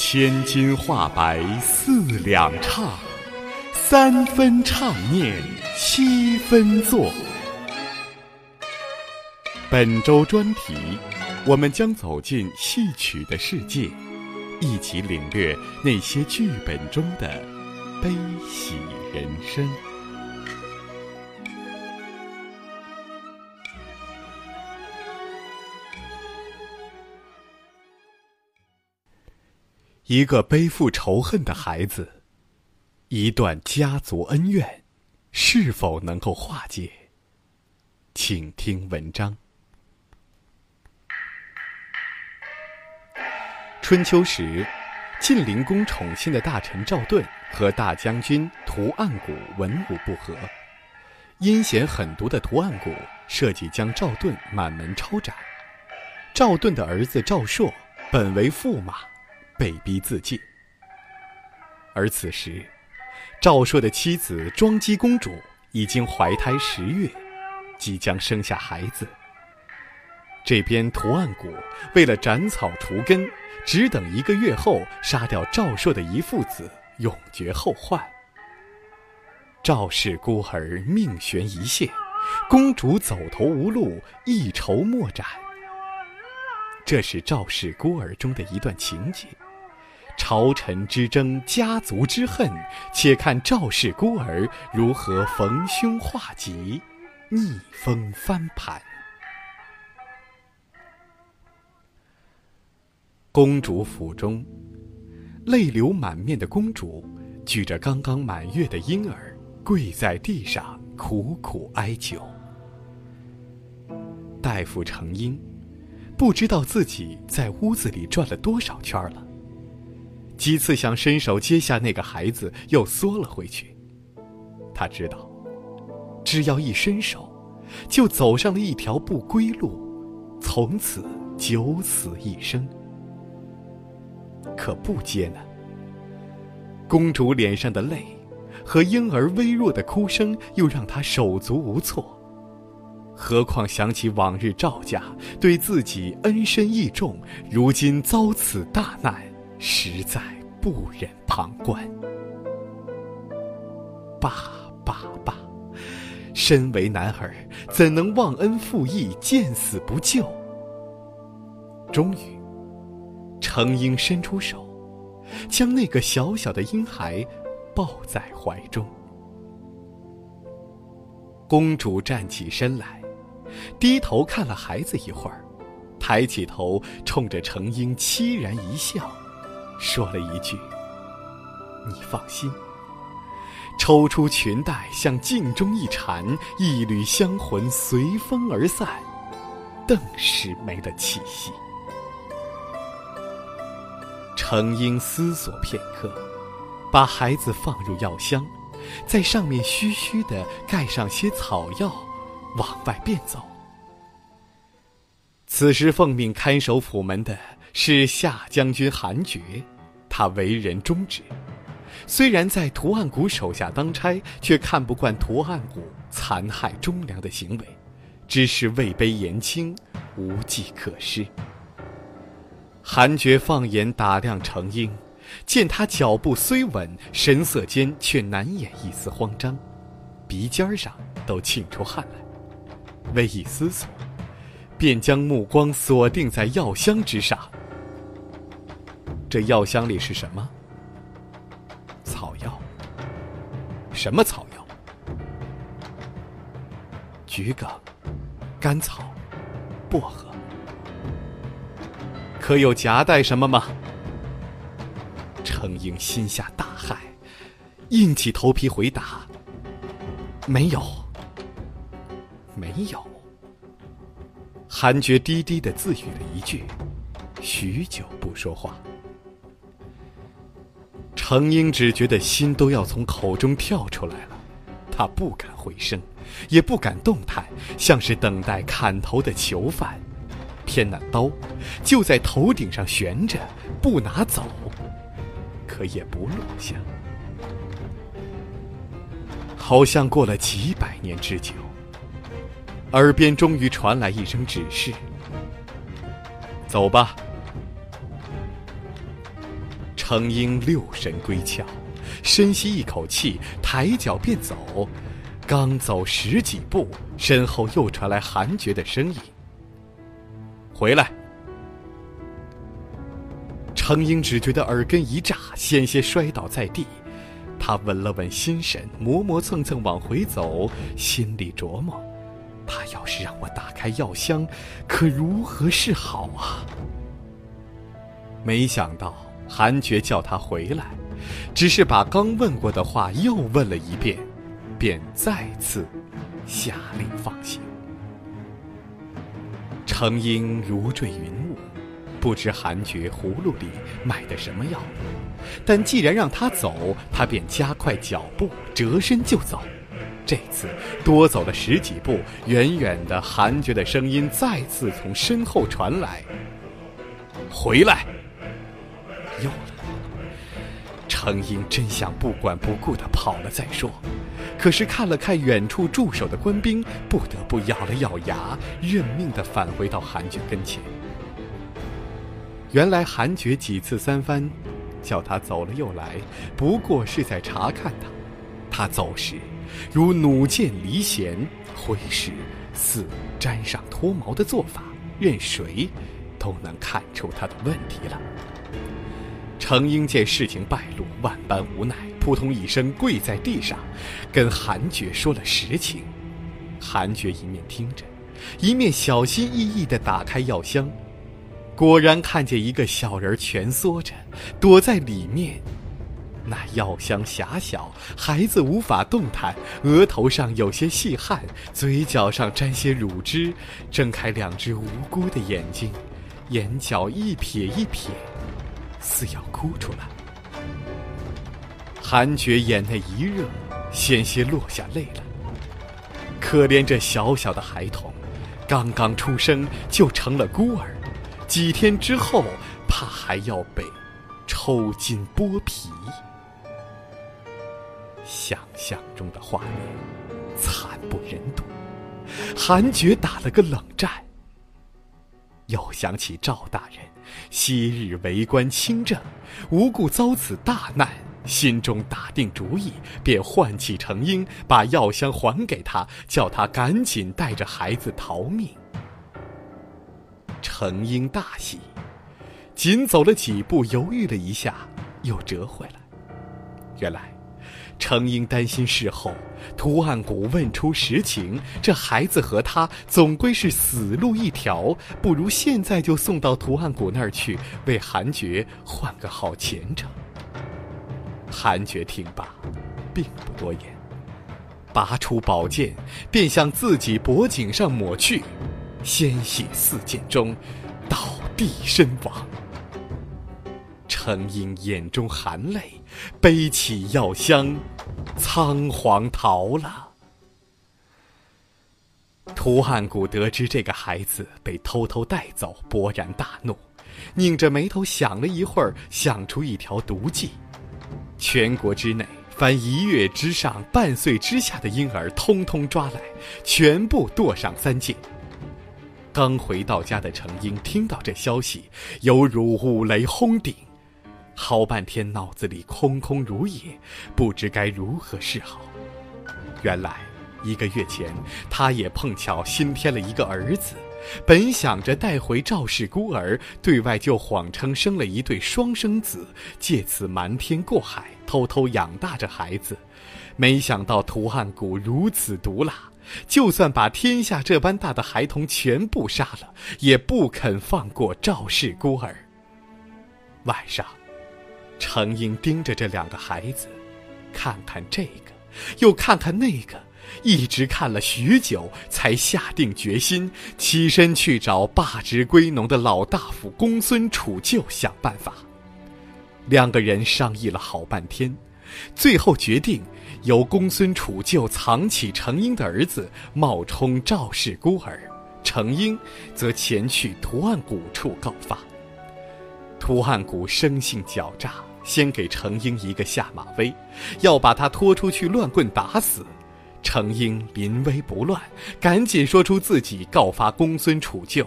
千金画白四两唱，三分唱念七分做。本周专题，我们将走进戏曲的世界，一起领略那些剧本中的悲喜人生。一个背负仇恨的孩子，一段家族恩怨，是否能够化解？请听文章。春秋时，晋灵公宠信的大臣赵盾和大将军屠岸贾文武不和，阴险狠毒的屠岸贾设计将赵盾满门抄斩。赵盾的儿子赵朔本为驸马。被逼自尽，而此时，赵朔的妻子庄姬公主已经怀胎十月，即将生下孩子。这边图案贾为了斩草除根，只等一个月后杀掉赵朔的一父子，永绝后患。赵氏孤儿命悬一线，公主走投无路，一筹莫展。这是赵氏孤儿中的一段情节。朝臣之争，家族之恨，且看赵氏孤儿如何逢凶化吉，逆风翻盘。公主府中，泪流满面的公主举着刚刚满月的婴儿，跪在地上苦苦哀求。大夫程婴不知道自己在屋子里转了多少圈了。几次想伸手接下那个孩子，又缩了回去。他知道，只要一伸手，就走上了一条不归路，从此九死一生。可不接呢。公主脸上的泪，和婴儿微弱的哭声，又让他手足无措。何况想起往日赵家对自己恩深义重，如今遭此大难。实在不忍旁观。罢罢罢！身为男儿，怎能忘恩负义、见死不救？终于，程婴伸出手，将那个小小的婴孩抱在怀中。公主站起身来，低头看了孩子一会儿，抬起头，冲着程婴凄然一笑。说了一句：“你放心。”抽出裙带，向镜中一缠，一缕香魂随风而散，顿时没了气息。程婴思索片刻，把孩子放入药箱，在上面虚虚的盖上些草药，往外便走。此时奉命看守府门的。是夏将军韩厥，他为人忠直，虽然在屠岸贾手下当差，却看不惯屠岸贾残害忠良的行为，只是位卑言轻，无计可施。韩厥放眼打量程婴，见他脚步虽稳，神色间却难掩一丝慌张，鼻尖上都沁出汗来，微一思索，便将目光锁定在药箱之上。这药箱里是什么？草药。什么草药？桔梗、甘草、薄荷。可有夹带什么吗？程英心下大骇，硬起头皮回答：“没有，没有。”韩厥低低的自语了一句，许久不说话。程婴只觉得心都要从口中跳出来了，他不敢回声，也不敢动弹，像是等待砍头的囚犯。偏那刀就在头顶上悬着，不拿走，可也不落下。好像过了几百年之久，耳边终于传来一声指示：“走吧。”程英六神归窍，深吸一口气，抬脚便走。刚走十几步，身后又传来韩觉的声音：“回来。”程英只觉得耳根一炸，险些摔倒在地。他稳了稳心神，磨磨蹭蹭往回走，心里琢磨：他要是让我打开药箱，可如何是好啊？没想到韩觉叫他回来，只是把刚问过的话又问了一遍，便再次下令放行。程英如坠云雾。不知韩觉葫芦里买的什么药，但既然让他走，他便加快脚步，折身就走。这次多走了十几步，远远的韩觉的声音再次从身后传来：“回来！”程英真想不管不顾的跑了再说，可是看了看远处驻守的官兵，不得不咬了咬牙，认命的返回到韩觉跟前。原来韩觉几次三番，叫他走了又来，不过是在查看他。他走时，如弩箭离弦，挥时似沾上脱毛的做法，任谁都能看出他的问题了。程英见事情败露，万般无奈，扑通一声跪在地上，跟韩觉说了实情。韩觉一面听着，一面小心翼翼地打开药箱。果然看见一个小人蜷缩着，躲在里面。那药箱狭小，孩子无法动弹，额头上有些细汗，嘴角上沾些乳汁，睁开两只无辜的眼睛，眼角一撇一撇，似要哭出来。韩觉眼内一热，险些落下泪来。可怜这小小的孩童，刚刚出生就成了孤儿。几天之后，怕还要被抽筋剥皮。想象中的画面惨不忍睹，韩觉打了个冷战。又想起赵大人昔日为官清正，无故遭此大难，心中打定主意，便唤起程英，把药箱还给他，叫他赶紧带着孩子逃命。程英大喜，仅走了几步，犹豫了一下，又折回来。原来，程英担心事后图案谷问出实情，这孩子和他总归是死路一条，不如现在就送到图案谷那儿去，为韩觉换个好前程。韩觉听罢，并不多言，拔出宝剑，便向自己脖颈上抹去。鲜血四溅中，倒地身亡。程英眼中含泪，背起药箱，仓皇逃了。涂汉古得知这个孩子被偷偷带走，勃然大怒，拧着眉头想了一会儿，想出一条毒计：全国之内凡一月之上半岁之下的婴儿，通通抓来，全部剁上三戒。刚回到家的程英听到这消息，犹如五雷轰顶，好半天脑子里空空如也，不知该如何是好。原来一个月前，他也碰巧新添了一个儿子，本想着带回赵氏孤儿，对外就谎称生了一对双生子，借此瞒天过海，偷偷养大着孩子。没想到涂汉谷如此毒辣。就算把天下这般大的孩童全部杀了，也不肯放过赵氏孤儿。晚上，程英盯着这两个孩子，看看这个，又看看那个，一直看了许久，才下定决心起身去找罢职归农的老大夫公孙杵臼想办法。两个人商议了好半天，最后决定。由公孙杵臼藏起程英的儿子，冒充赵氏孤儿，程英则前去图案谷处告发。图案谷生性狡诈，先给程英一个下马威，要把他拖出去乱棍打死。程英临危不乱，赶紧说出自己告发公孙杵臼：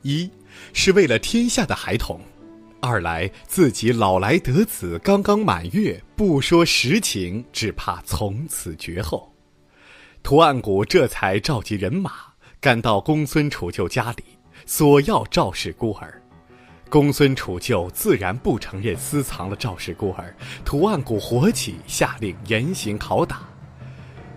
一是为了天下的孩童。二来自己老来得子，刚刚满月，不说实情，只怕从此绝后。图案谷这才召集人马，赶到公孙楚旧家里，索要赵氏孤儿。公孙楚旧自然不承认私藏了赵氏孤儿。图案谷火起，下令严刑拷打，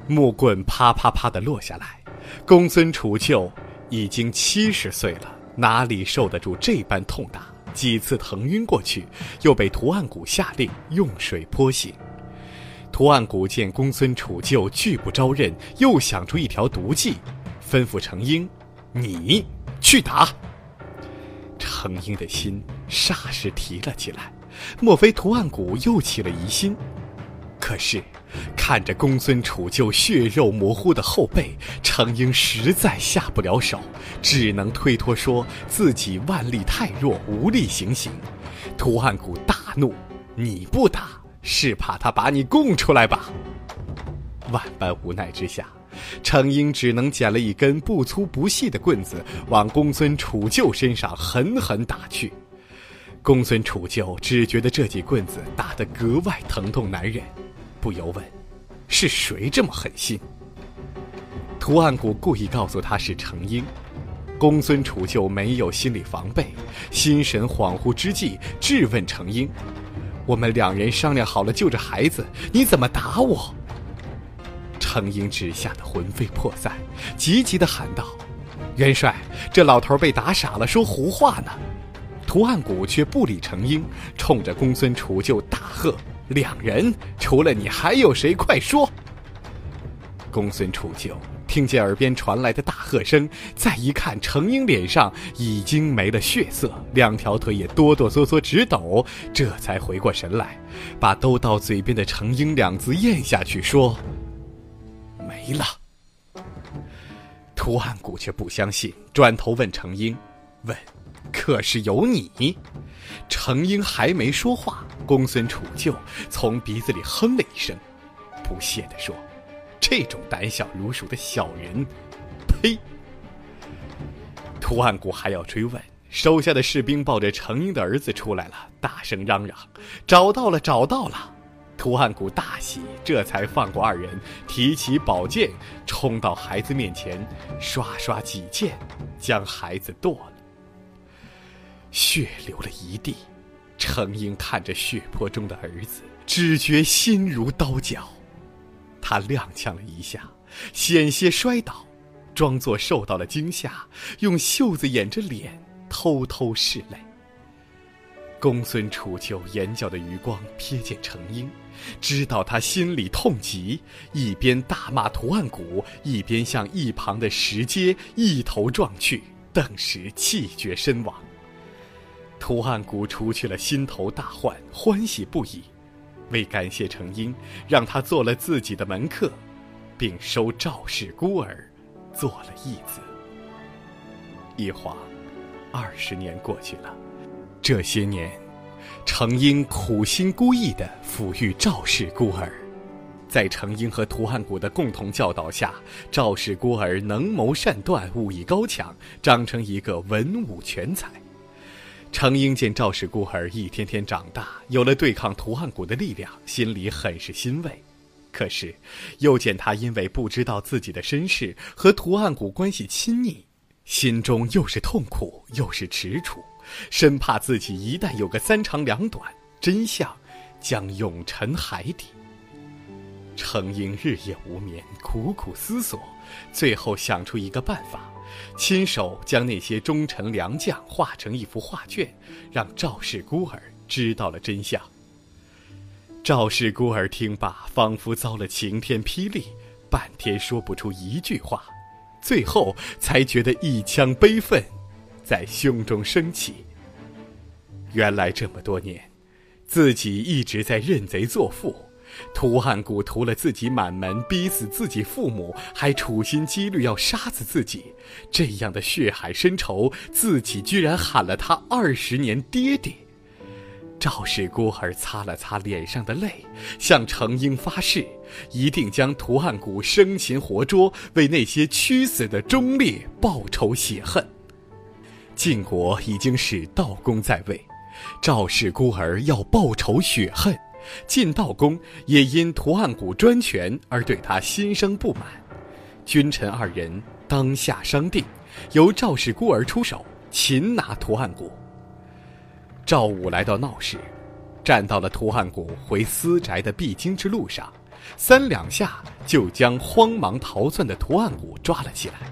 木棍啪啪啪的落下来。公孙楚旧已经七十岁了，哪里受得住这般痛打？几次疼晕过去，又被图案谷下令用水泼醒。图案谷见公孙楚旧拒不招认，又想出一条毒计，吩咐程婴：“你去打。”程婴的心霎时提了起来，莫非图案谷又起了疑心？可是，看着公孙楚就血肉模糊的后背，程婴实在下不了手，只能推脱说自己腕力太弱，无力行刑。图案谷大怒：“你不打，是怕他把你供出来吧？”万般无奈之下。程婴只能捡了一根不粗不细的棍子，往公孙楚旧身上狠狠打去。公孙楚旧只觉得这记棍子打得格外疼痛难忍，不由问：“是谁这么狠心？”图案谷故意告诉他是程婴。公孙楚旧没有心理防备，心神恍惚之际，质问程婴：“我们两人商量好了救这孩子，你怎么打我？”程婴只吓得魂飞魄散，急急地喊道：“元帅，这老头被打傻了，说胡话呢！”图案谷却不理程婴，冲着公孙楚旧大喝：“两人除了你还有谁？快说！”公孙楚旧听见耳边传来的大喝声，再一看程婴脸上已经没了血色，两条腿也哆哆嗦嗦直抖，这才回过神来，把都到嘴边的“程婴”两字咽下去，说。没了。图案谷却不相信，转头问程英：“问，可是有你？”程英还没说话，公孙楚旧从鼻子里哼了一声，不屑地说：“这种胆小如鼠的小人，呸！”图案谷还要追问，手下的士兵抱着程英的儿子出来了，大声嚷嚷：“找到了，找到了！”图案谷大喜，这才放过二人，提起宝剑，冲到孩子面前，刷刷几剑，将孩子剁了。血流了一地，程婴看着血泊中的儿子，只觉心如刀绞。他踉跄了一下，险些摔倒，装作受到了惊吓，用袖子掩着脸，偷偷拭泪。公孙楚旧眼角的余光瞥见程婴。知道他心里痛极，一边大骂图案谷，一边向一旁的石阶一头撞去，顿时气绝身亡。图案谷除去了心头大患，欢喜不已，为感谢程婴，让他做了自己的门客，并收赵氏孤儿做了义子。一晃，二十年过去了，这些年。程婴苦心孤诣地抚育赵氏孤儿，在程婴和图案谷的共同教导下，赵氏孤儿能谋善断，武艺高强，长成一个文武全才。程婴见赵氏孤儿一天天长大，有了对抗图案谷的力量，心里很是欣慰。可是，又见他因为不知道自己的身世和图案谷关系亲昵，心中又是痛苦又是踟蹰。生怕自己一旦有个三长两短，真相将永沉海底。程婴日夜无眠，苦苦思索，最后想出一个办法，亲手将那些忠臣良将画成一幅画卷，让赵氏孤儿知道了真相。赵氏孤儿听罢，仿佛遭了晴天霹雳，半天说不出一句话，最后才觉得一腔悲愤。在胸中升起。原来这么多年，自己一直在认贼作父，图案谷屠了自己满门，逼死自己父母，还处心积虑要杀死自己。这样的血海深仇，自己居然喊了他二十年爹爹。赵氏孤儿擦了擦脸上的泪，向程婴发誓，一定将图案谷生擒活捉，为那些屈死的忠烈报仇雪恨。晋国已经是道公在位，赵氏孤儿要报仇雪恨，晋悼公也因图案谷专权而对他心生不满。君臣二人当下商定，由赵氏孤儿出手擒拿图案谷。赵武来到闹市，站到了图案谷回私宅的必经之路上，三两下就将慌忙逃窜的图案谷抓了起来。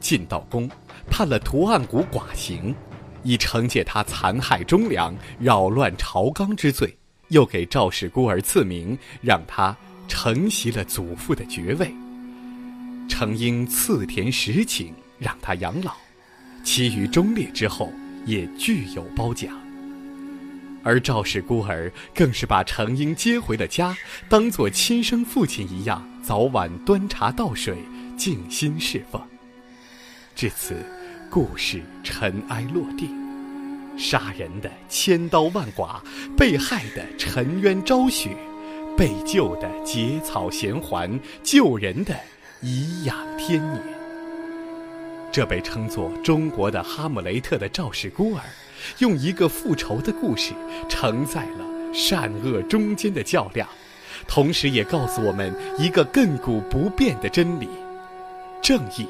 晋悼公判了图案谷寡刑，以惩戒他残害忠良、扰乱朝纲之罪，又给赵氏孤儿赐名，让他承袭了祖父的爵位。程婴赐田十顷，让他养老，其余忠烈之后也具有褒奖。而赵氏孤儿更是把程婴接回了家，当做亲生父亲一样，早晚端茶倒水，静心侍奉。至此，故事尘埃落定，杀人的千刀万剐，被害的沉冤昭雪，被救的结草衔环，救人的颐养天年。这被称作中国的哈姆雷特的赵氏孤儿，用一个复仇的故事，承载了善恶中间的较量，同时也告诉我们一个亘古不变的真理：正义。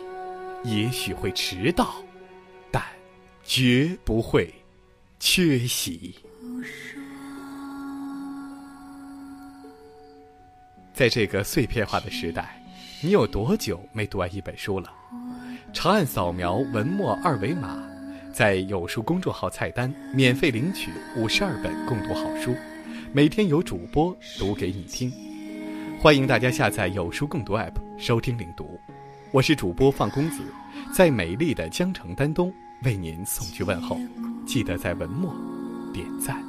也许会迟到，绝不会缺席。在这个碎片化的时代，你有多久没读完一本书了？长按扫描文末二维码，在有书公众号菜单免费领取五十二本共读好书，每天有主播读给你听。欢迎大家下载有书共读 App 收听领读。我是主播放公子，在美丽的江城丹东为您送去问候，记得在文末点赞。